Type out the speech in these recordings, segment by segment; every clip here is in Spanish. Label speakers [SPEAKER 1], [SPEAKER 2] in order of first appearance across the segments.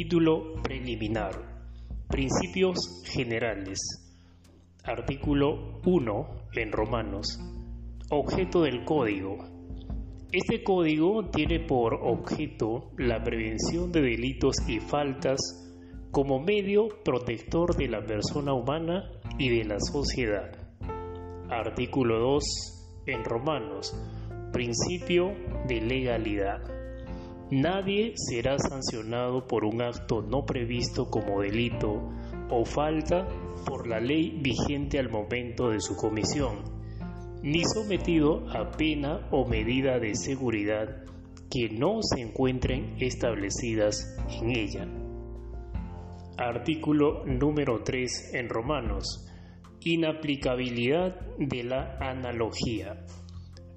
[SPEAKER 1] Título preliminar. Principios generales. Artículo 1 en Romanos. Objeto del código. Este código tiene por objeto la prevención de delitos y faltas como medio protector de la persona humana y de la sociedad. Artículo 2 en Romanos. Principio de legalidad. Nadie será sancionado por un acto no previsto como delito o falta por la ley vigente al momento de su comisión, ni sometido a pena o medida de seguridad que no se encuentren establecidas en ella. Artículo número 3 en Romanos. Inaplicabilidad de la analogía.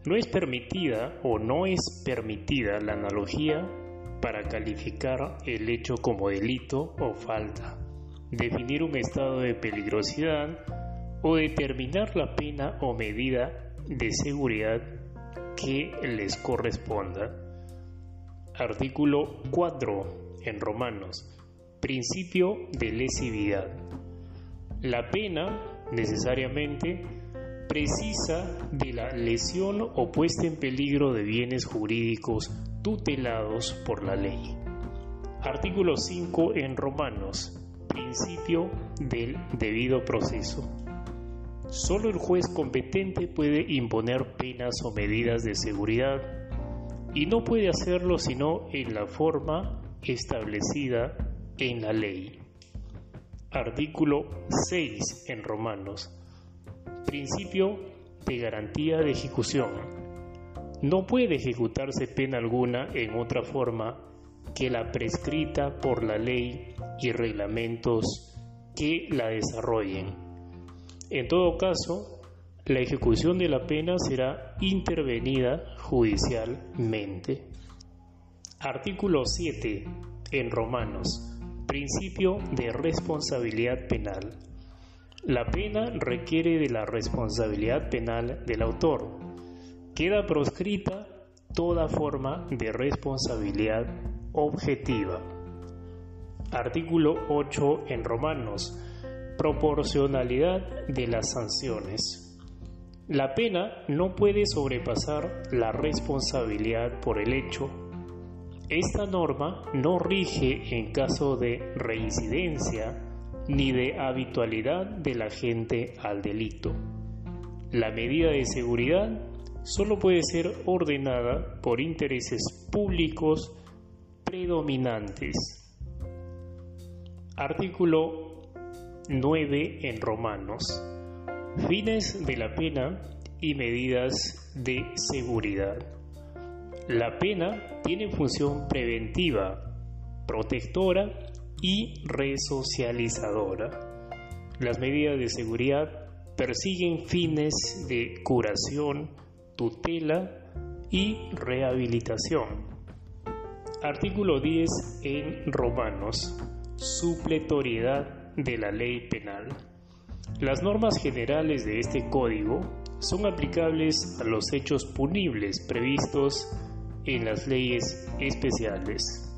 [SPEAKER 1] No es permitida o no es permitida la analogía para calificar el hecho como delito o falta, definir un estado de peligrosidad o determinar la pena o medida de seguridad que les corresponda. Artículo 4 en Romanos. Principio de lesividad. La pena necesariamente precisa de la lesión o puesta en peligro de bienes jurídicos tutelados por la ley. Artículo 5 en Romanos. Principio del debido proceso. Solo el juez competente puede imponer penas o medidas de seguridad y no puede hacerlo sino en la forma establecida en la ley. Artículo 6 en Romanos Principio de garantía de ejecución. No puede ejecutarse pena alguna en otra forma que la prescrita por la ley y reglamentos que la desarrollen. En todo caso, la ejecución de la pena será intervenida judicialmente. Artículo 7 en Romanos. Principio de responsabilidad penal. La pena requiere de la responsabilidad penal del autor. Queda proscrita toda forma de responsabilidad objetiva. Artículo 8 en Romanos. Proporcionalidad de las sanciones. La pena no puede sobrepasar la responsabilidad por el hecho. Esta norma no rige en caso de reincidencia ni de habitualidad de la gente al delito. La medida de seguridad solo puede ser ordenada por intereses públicos predominantes. Artículo 9 en Romanos. Fines de la pena y medidas de seguridad. La pena tiene función preventiva, protectora y resocializadora. Las medidas de seguridad persiguen fines de curación, tutela y rehabilitación. Artículo 10 en Romanos. Supletoriedad de la ley penal. Las normas generales de este código son aplicables a los hechos punibles previstos en las leyes especiales.